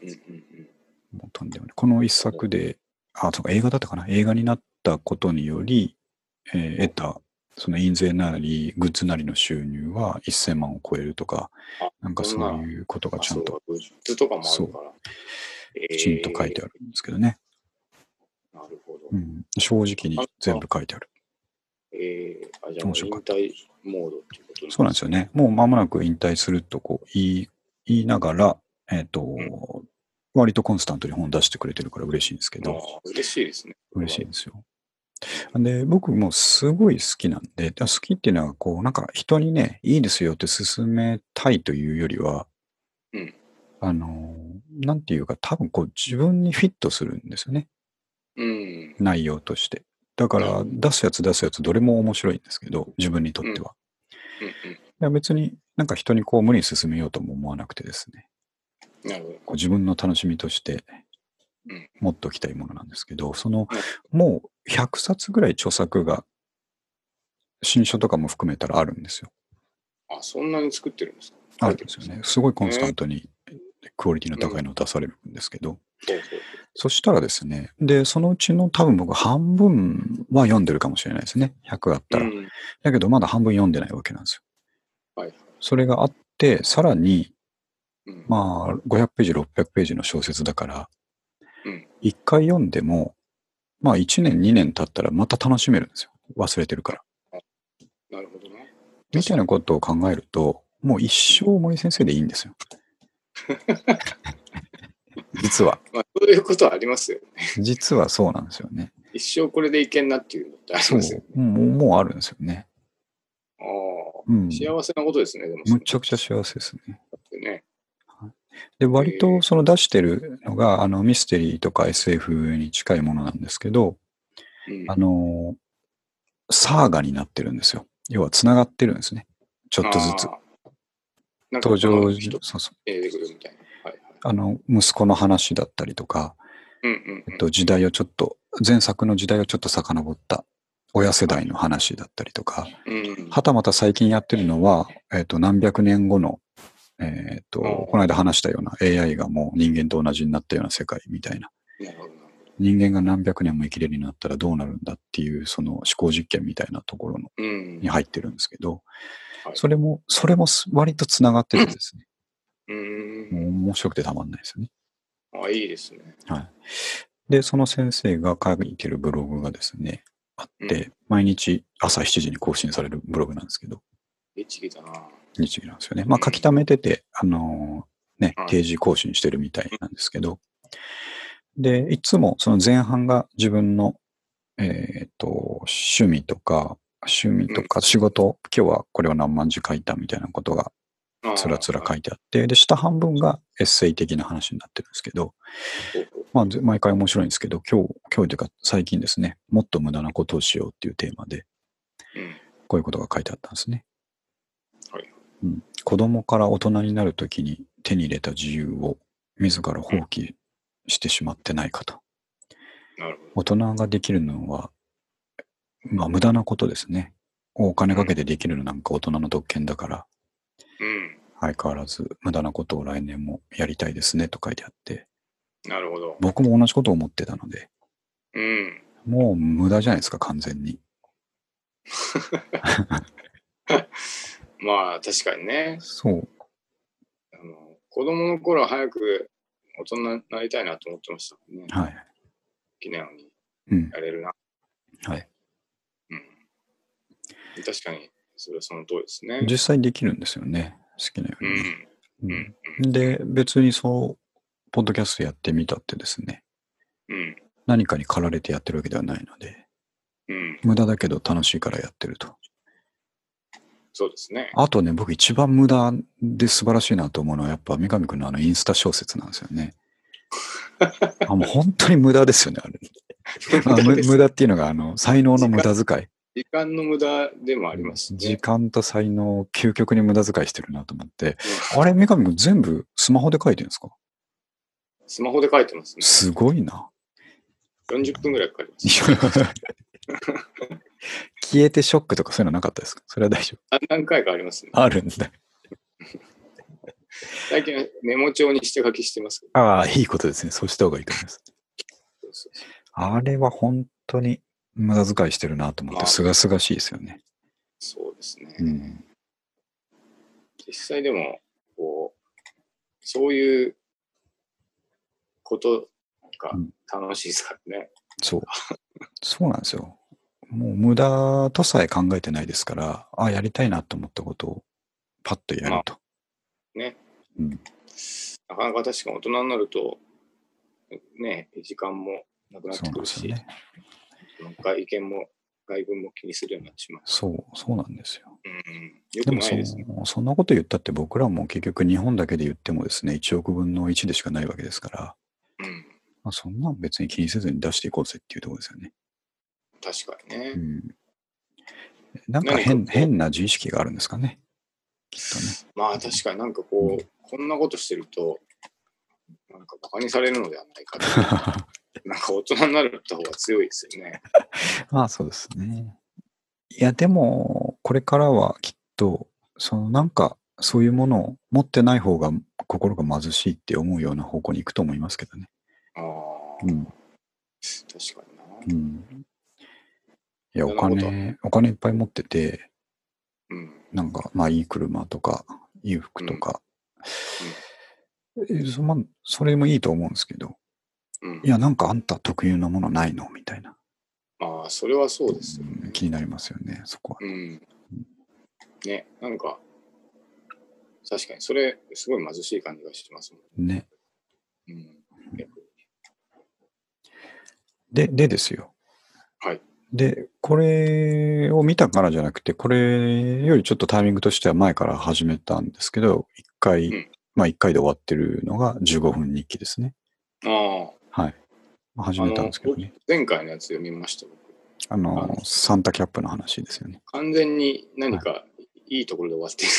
もうとんでもない。この一作で、あ、そうか、映画だったかな？映画になったことにより、えー得た、その印税なり、グッズなりの収入は1000万を超えるとかあ、なんかそういうことがちゃんとグッズとかもあるから。きちんと書いてあるんですけどね。えーなるほど。うん、正直に全部書いてある。えー、あじゃあもう引退モードっていうことそうなんですよね。もう間もなく引退するとこう言い言いながら、えっ、と、ん割とコンスタントに本出してくれてるから嬉しいんですけあど、ー嬉しいですね。嬉しいんですよ。で、僕もすごい好きなんで、好きっていうのは、こう、なんか人にね、いいですよって勧めたいというよりは、うんあの、なんていうか、多分こう、自分にフィットするんですよね、うん。内容として。だから、うん出すやつ出すやつ、どれも面白いんですけど、自分にとっては。うんいや別になんか人にこう無理に進めようとも思わなくてですね、うん。なるほど。こう自分の楽しみとしてうん持っておきたいものなんですけど、その、もう100冊ぐらい著作が、新書とかも含めたらあるんですよ。あ、そんなに作ってるんですか？あるんですよね。すごいコンスタントにクオリティの高いのを出されるんですけど、そうそうそしたらですね、で、そのうちの多分僕半分は読んでるかもしれないですね。100あったら。うんだけどまだ半分読んでないわけなんですよ。はい。それがあって、さらに、うんまあ、500ページ、600ページの小説だからうん、一、回読んでも、まあ1年、2年経ったらまた楽しめるんですよ。忘れてるから。なるほどね。みたいなことを考えると、もう一生森先生でいいんですよ。*laughs* 実は。まあ、そういうことはありますよね。実はそうなんですよね。一生これでいけんなっていうのってありそうますよね。。もうもうあるんですよね。あうんあ、。幸せなことですね、でも。むちゃくちゃ幸せですね。せね。で、割とその出してるのが、あの、ミステリーとか SF に近いものなんですけど、うんあの、サーガになってるんですよ。要は繋がってるんですね。ちょっとずつなんか登場人、そうそう。出てくるみたいな。あの、息子の話だったりとか、うんうんうん。えっと、時代をちょっと、前作の時代をちょっと遡った親世代の話だったりとか、うんはたまた最近やってるのは、えっと、何百年後の、えっと、うんこの間話したような AI がもう人間と同じになったような世界みたいな。なるほどなる人間が何百年も生きれるようになったらどうなるんだっていう、その思考実験みたいなところのに。入ってるんですけど、はいそれも、それもす割と繋がっててですね、う。ん面白くてたまんないですよね。あ、いいですね。はい。で、その先生が書いてるブログがですね、あって、う毎日朝7時に更新されるブログなんですけど、律儀だな。日時なんですよね。まあ書き溜めてて、あのーねはい、定時更新してるみたいなんですけど、で、いつもその前半が自分の、えっ、と、趣味とか、趣味とか仕事、今日はこれを何万字書いたみたいなことがつらつら書いてあって、で、下半分がエッセイ的な話になってるんですけど、まあ、ぜ毎回面白いんですけど、今日、今日というか最近ですね、もっと無駄なことをしようっていうテーマで、うん。こういうことが書いてあったんですね。はい。うん、子供から大人になるときに手に入れた自由を自ら放棄してしまってないかと。なるほ大人ができるのは、まあ無駄なことですね。お金かけてできるのなんか大人の特権だから、ど。うん。相変わらず無駄なことを来年もやりたいですねと書いてあって、なるほど。僕も同じことを思ってたので、うん。もう無駄じゃないですか、完全に。まあ、確かにね。そう。あの子供の頃は早く大人になりたいなと思ってましたもんね。はい。好きなようにうん。やれるな。はい。うん。確かに、それはその通りですね。実際できるんですよね。好きなよううにね。ん。ううんん。で、別にそう、ポッドキャストやってみたってですね、うん。何かに駆られてやってるわけではないので、うん。無駄だけど楽しいからやってると。そうですね。あとね、僕一番無駄で素晴らしいなと思うのは、やっぱ三上くんのあのインスタ小説なんですよね。*laughs* あもう本当に無駄ですよね、あれ。まあ、む無駄っていうのが、あの、才能の無駄遣い。時間の無駄でもありますしね。時間と才能を究極に無駄遣いしてるなと思って、あれ、三上くん全部スマホで書いてるんですか？スマホで書いてますね。すごいな。40分ぐらいかかります。消えてショックとかそういうのなかったですか？それは大丈夫？あ何回かありますね。あるんだ。*laughs* 最近はメモ帳にして書きしてます。ああ、いいことですね。そうした方がいいと思います。そうそうそうあれは本当に無駄遣いしてるなと思って、まあすがすがしいですよね。そうですね。うん。実際でも、こう、そういうことがうん楽しいですからね。そう。そうなんですよ。もう無駄とさえ考えてないですから、ああ、やりたいなと思ったことをパッとやると。ね。うん。なかなか確かに大人になると、ね、時間もなくなってくるし、ですよね。外見も外文も気にするようになってしまう。そう、そうなんですよ。うん、よでもそくないですね。そんなこと言ったって僕らも結局日本だけで言ってもですね、1億分の1でしかないわけですから、うん、まあ、そんなん別に気にせずに出していこうぜっていうところですよね。確かにね。うん。なんか変変な自意識があるんですかね。きっとね。まあ確かになんかこう、こんなことしてると、なんかバカにされるのではないかと。*laughs* なんか大人になる方が強いですよね。*laughs* まあそうですね。いや、でも、これからはきっと、そのなんか、そういうものを持ってない方が心が貧しいって思うような方向に行くと思いますけどね。ああ、うん。確かにな。うん。いや、お金、お金いっぱい持ってて、うん。なんか、まあいい車とか、いい服とか、えそまあそれもいいと思うんですけど、うんい。や、なんかあんた特有のものないの？みたいな、まあ、それはそうですよ。うん気になりますよね、そこは。うん。ね、なんか、確かに、それ、すごい貧しい感じがしますもん。ね。うん。で、でですよ。はい。で、これを見たからじゃなくて、これよりちょっとタイミングとしては前から始めたんですけど、1回、うんまあ1回で終わってるのが15分日記ですね。ああ。はい。まあ、始めたんですけどね。前回のやつ読みました、僕。あの、サンタキャップの話ですよね。完全に何かいいところで終わってる。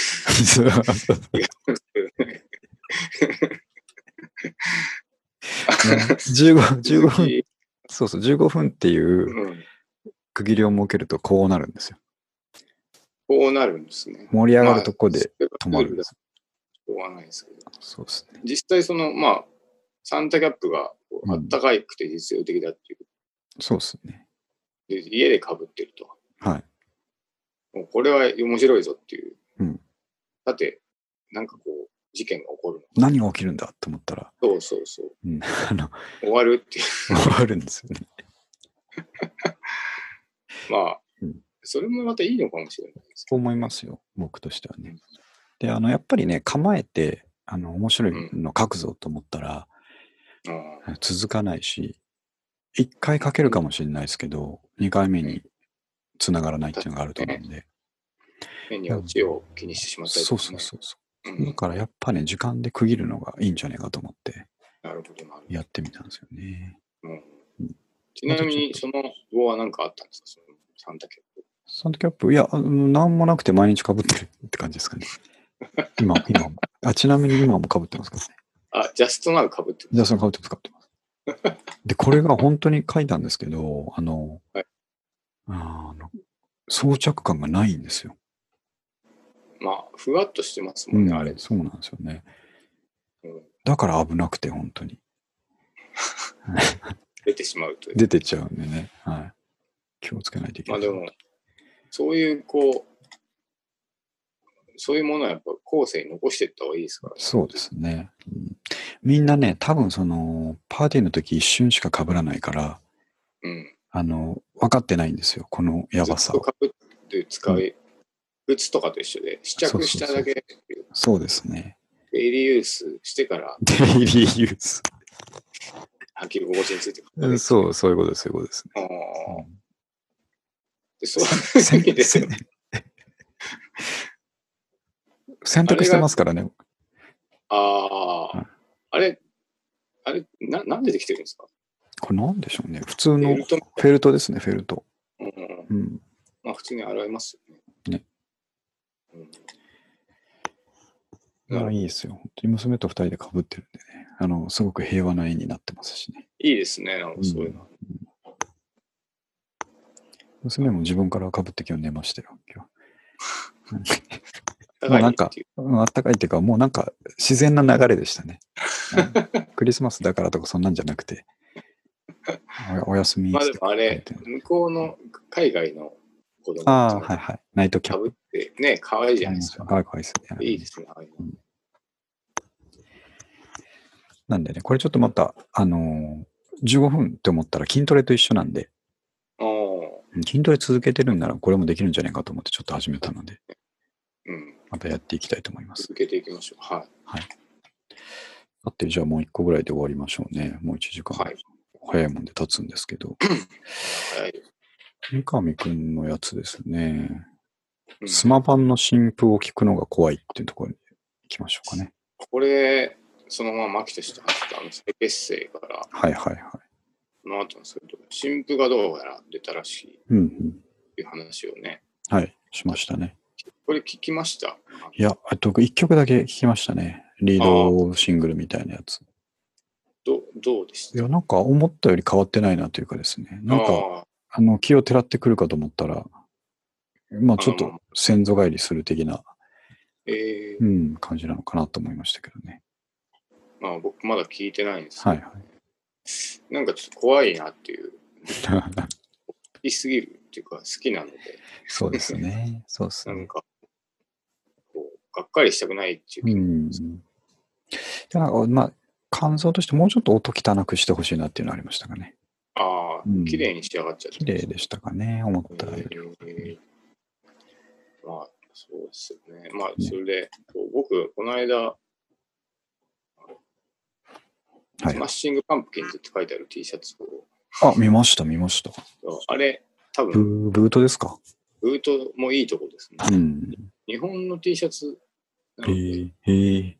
15, 15分、そうそう、15分っていううん。区切りを設けるとこうなるんですよ。こうなるんですね。盛り上がるとこでまあ止まるんです。しょうがないですけど。そうですね。実際その、まあ、サンタキャップがあったかいくて実用的だっていう。そうですね。で家で被ってると。はい。もうこれは面白いぞっていう。うんだって、なんかこう、事件が起こるの。何が起きるんだと思ったら、そうそうそう。うん、*laughs* あの、終わるっていう。終わるんですよね。*laughs* まあ、うんそれもまたいいのかもしれないですけそう思いますよ、僕としてはね。で、あの、やっぱりね、構えて、あの、面白いの書くぞと思ったら、続かないし、一回書けるかもしれないですけど、二回目に繋がらないっていうのがあると思うんで。変にオチを気にしてしまったりとかね、そうそうそうそう。うんだからやっぱね、時間で区切るのがいいんじゃないかと思ってなるほど、なるほやってみたんですよね。ど。うんうんちなみに、その後は何かあったんですか？そのサンタキャップ。サンタキャップ、いや、なんもなくて毎日被ってるって感じですかね。今、今も。あ、ちなみに今も被ってますからね。あ、ジャストナウ被ってる。じゃあ、その被ってます、被ってます。で、これが本当に書いたんですけど、あの、はいあの装着感がないんですよ。まあ、ふわっとしてますうんもんね、あれ。そうなんですよね。うんだから危なくて、本当に。*laughs* 出てしまうという。出てっちゃうんでね。はい。気をつけないといけない。まあでも、そういう、こう、そういうものはやっぱ後世に残していった方がいいですからね。そうですね、うんみんなね、多分その、パーティーの時一瞬しか被らないから、うん。あの、分かってないんですよ。このやばさを。ずっと被って使う、靴とかと一緒で、試着しただけそうですね。デイリーユースしてからデイリーユース。履き心地についてうんう。そう、そういうことです、そういうことですあね。でそういう意味で、せん選択してますからね。ああ、はいあれ、あれな、なんでできてるんですか？これなんでしょうね。普通のフフェルトですね、フェルト。うん。うん。まあ普通に洗えますよね。ねうん。いやいいですよ。本当に娘と二人で被ってるんでね。あの、すごく平和な絵になってますしね。いいですね、なんかそういうの。娘も自分から被って今日寝ましたよ、今日。*laughs* 高いなんかあったかいっていうか、もうなんか自然な流れでしたね。うん *laughs* クリスマスだからとかそんなんじゃなくて、おおやすみまあでもあれ向こうの海外の子供ああ、はいはい。ナイトキャップ。ってね、可愛いじゃないですか。かわいかわいですね。いいですね。ああいうのなんでね、これちょっとまた、あのー15分って思ったら筋トレと一緒なんで、筋トレ続けてるんならこれもできるんじゃないかと思ってちょっと始めたので、うん。またやっていきたいと思います。続けていきましょう。はい。だってじゃあもう一個ぐらいで終わりましょうね。もう1時間。はい。早いもんで経つんですけど、早い。三上くんのやつですね。うんスマバンの新譜を聞くのが怖いっていうところに行きましょうかね。これ、そのまま牧として話したあの再結成から、はいはいはい。その後の新婦がどうやら出たらしいうんうん。っていう話をね、はい、しましたね。これ聞きました？いや、あと1曲だけ聞きましたね。リードシングルみたいなやつ。どどうでした？いや、なんか思ったより変わってないなというかですね。なんか、ああの、気をてらってくるかと思ったら、まあちょっと先祖返りする的な、ーえーうん、感じなのかなと思いましたけどね。まあ僕まだ聞いてないんですけど、はいはい。なんかちょっと怖いなっていう、*laughs* 好きすぎるっていうか好きなので、そうですね。そうですね。なんか、がっかりしたくないっていう気なんか、まあ、感想としてもうちょっと音汚くしてほしいなっていうのはありましたかね。ああ、うん綺麗に仕上がっちゃって。綺麗でしたかね、思ったより。えーまあ、そうですよね。まあ、それで、こう僕、この間、はい Smashing Pumpkins って書いてある T シャツを、あ、見ました、見ました。あれ、多ブ分、ーブートですか？ブートもいいとこですね。うん。日本の T シャツなへので、え、へえ。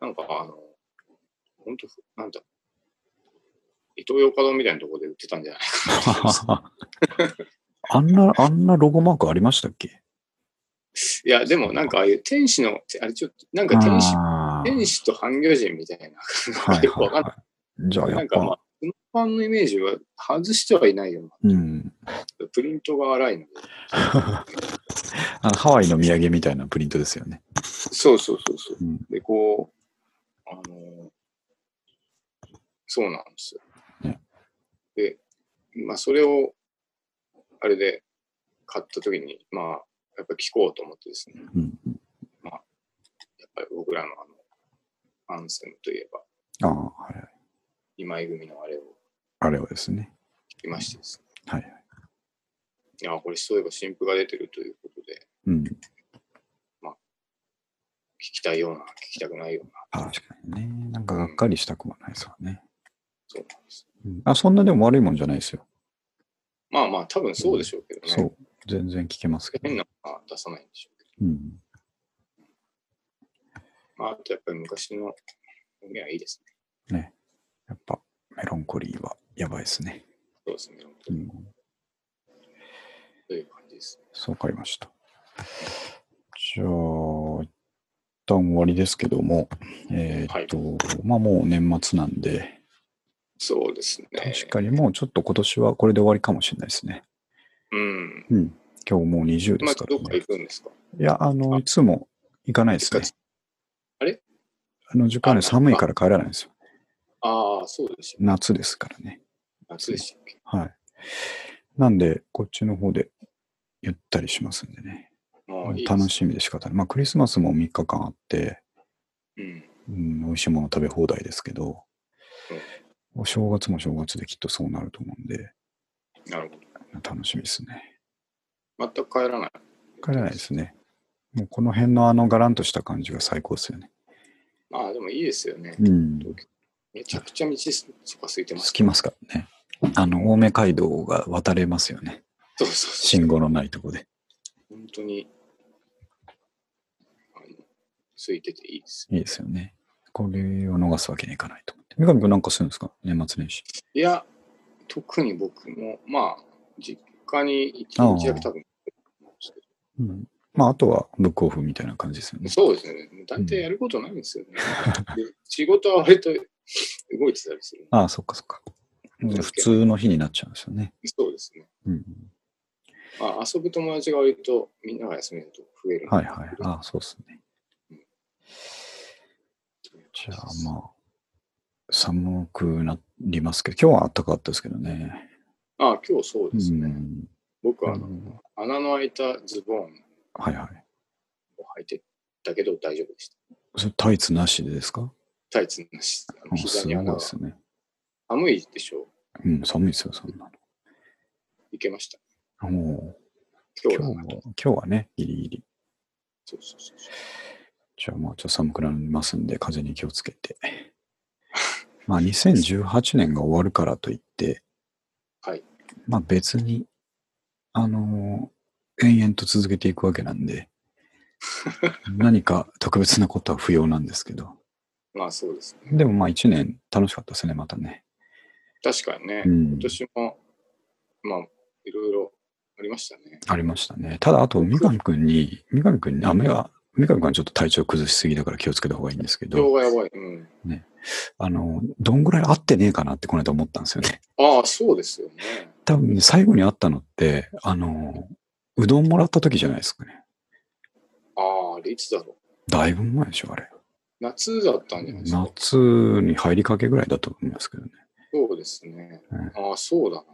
なんかあの、本当なんだ、イトーヨーカドーみたいなところで売ってたんじゃないかな。*laughs* あんな、あんなロゴマークありましたっけ？いや、でもなんかああいう天使の、あれちょっと、なんか天使、天使と半魚人みたいな、はいよくわかんない。じゃあやっなんかまあぱ、、運搬のイメージは外してはいないようん。な。プリントが荒いので。*laughs* あのハワイの土産みたいなプリントですよね。そうそうそうそう。うん。で、こう、あのーそうなんですよ。ねで、まあ、それを、あれで買ったときに、まあ、やっぱり聞こうと思ってですね、うん。やっぱり僕らのあの、アンセムといえば、ああ、はい。今井組のあれをあれはですね。聞きましてですね、はいはい。いや、これそういえば新譜が出てるということで、うん。聞きたいような、聞きたくないような、確かにね。なんかがっかりしたくもないですわね。そうなんです。うんあ、そんなでも悪いもんじゃないですよ。まあまあ、多分そうでしょうけどね。そう。全然聞けますけど。変なのは出さないんでしょうけど。うん。まあ、あとやっぱり昔の音源はいいですね。ね。やっぱメロンコリーはやばいですね。そうですね。うん。という感じですね。そうわかりました。じゃあ、一旦終わりですけども、えーっと、まあもう年末なんで、そうですね。確かにもうちょっと今年はこれで終わりかもしれないですね。うん。うん。今日もう20でまあ、すからどっかね。行くんですか？いや、あの、いつも行かないですね。あれ？あの、時間ね、あ寒いから帰らないんですよ。ああ、そうでした。夏ですからね。夏でしたっけ？はい。なんで、こっちの方でゆったりしますんでね。楽しみで仕方ない。まあ、クリスマスも3日間あって、うん。うん、美味しいもの食べ放題ですけど、お正月も正月できっとそうなると思うんで、なるほど。楽しみですね。全く帰らない？帰らないですね。もうこの辺のあのガランとした感じが最高ですよね。まあ、でもいいですよね。うん。めちゃくちゃ道とか空いてます。着きますからね。あの、青梅街道が渡れますよね。そうそう。信号のないとこで。本当に、あの、空いてていいです。いいですよね。これを逃すわけにいかないと思って。三上君なんかするんですか？年末年始。いや、特に僕も、まあ、実家に一日だけ多分、うん。まあ、あとはブックオフみたいな感じですよね。そうですね。大体やることないんですよね。で仕事は割と動いてたりする。ああ、そっかそっか。普通の日になっちゃうんですよね。そうですね。うん。まあ、遊ぶ友達が割とみんなが休みだと増える。はいはい。ああ、そうですね。じゃあまあ、寒くなりますけど、今日は暖かかったですけどね。ああ、今日そううですね。ん。僕はあの穴の開いたズボンはいはい。を履いてたけど大丈夫でした。それタイツなしでですか？タイツなし、すごいですね。寒いでしょ？うん、寒いですよ、そんないけました？今日は今日は、今日はね、ギリギリ。そうそうそうそう。じゃあまあ、ちょっと寒くなりますんで、風に気をつけて。*laughs* まあ、2018年が終わるからといって、はい。まあ別に、あのー延々と続けていくわけなんで、*laughs* 何か特別なことは不要なんですけど、まあそうですね。でもまあ一年楽しかったですね、またね。確かにね、うん今年も、まあ、いろいろありましたね。ありましたね。ただ、あと、三上くんに、三上くんに、あ、目が、三上くんはちょっと体調崩しすぎだから気をつけた方がいいんですけ今日ど、がやばい。うん。あの、どんぐらい合ってねえかなってこの間思ったんですよね。ああ、そうですよね。多分ね、最後に会ったのって、あの、うどんもらった時じゃないですかね。ああ、あれいつだろう。だいぶ前でしょ、あれ。夏だったんじゃないですか？夏に入りかけぐらいだと思いますけどね。そうですね。うんああ、そうだな。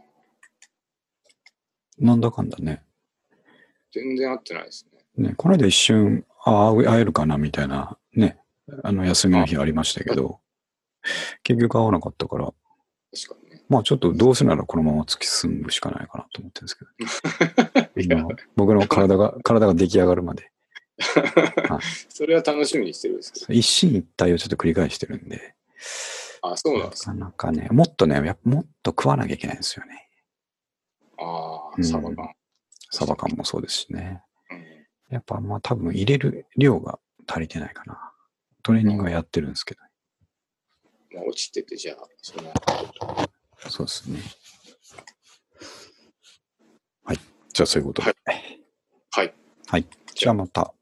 なんだかんだね。全然合ってないですね。ね、この間一瞬、ああ、会えるかなみたいな、ね、あの、休みの日ありましたけど、結局会わなかったから、確かにね。まあちょっとどうせならこのまま突き進むしかないかなと思ってるんですけど、い *laughs* や今僕の体が、体が出来上がるまで。*laughs* それは楽しみにしてるんですけど。一進一退をちょっと繰り返してるんで、あ、そうなんなですかなかね、もっとね、やっぱもっと食わなきゃいけないんですよね。ああ、うんサバ缶。サバ缶もそうですしね。うんやっぱまあ多分入れる量が足りてないかな。トレーニングはやってるんですけど、まあ、落ちてて、じゃあ、その、そうですね。はい。じゃあそういうことで。はい。はい。じゃあまた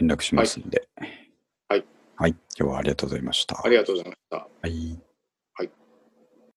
連絡しますんで。はい。はい。今日はありがとうございました。ありがとうございました。はい。